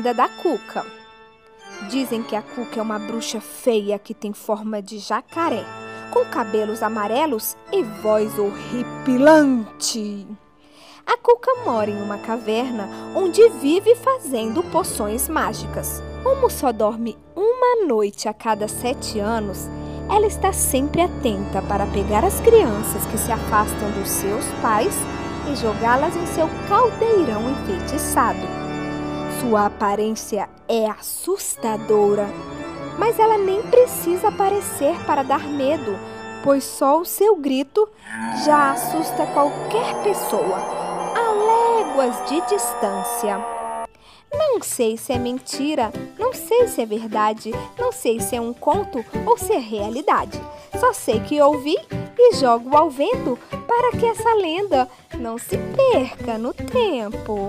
Lenda da Cuca. Dizem que a Cuca é uma bruxa feia que tem forma de jacaré, com cabelos amarelos e voz horripilante. A Cuca mora em uma caverna onde vive fazendo poções mágicas. Como só dorme uma noite a cada sete anos, ela está sempre atenta para pegar as crianças que se afastam dos seus pais e jogá-las em seu caldeirão enfeitiçado. Sua aparência é assustadora, mas ela nem precisa aparecer para dar medo, pois só o seu grito já assusta qualquer pessoa a léguas de distância. Não sei se é mentira, não sei se é verdade, não sei se é um conto ou se é realidade. Só sei que ouvi e jogo ao vento para que essa lenda não se perca no tempo.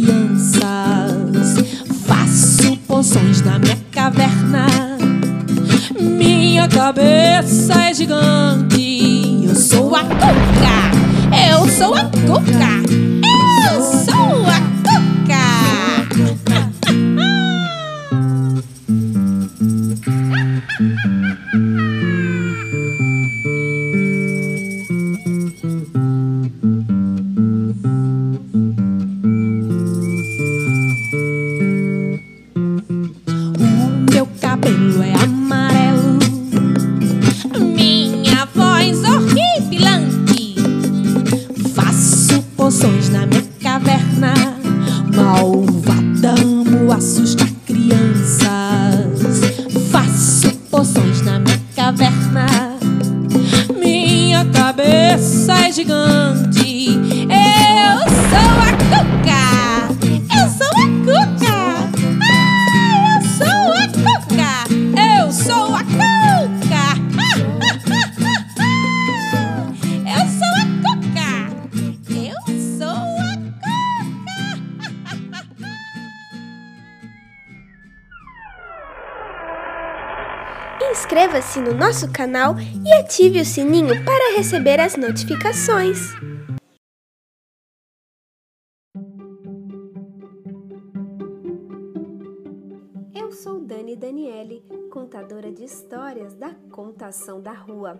cabeça é gigante. Eu sou a cuca. Eu sou a cuca. Eu sou a cabelo amo assustar crianças. Faço poções na minha caverna. Minha cabeça é gigante. Inscreva-se no nosso canal e ative o sininho para receber as notificações. Eu sou Dani Daniele, contadora de histórias da Contação da Rua.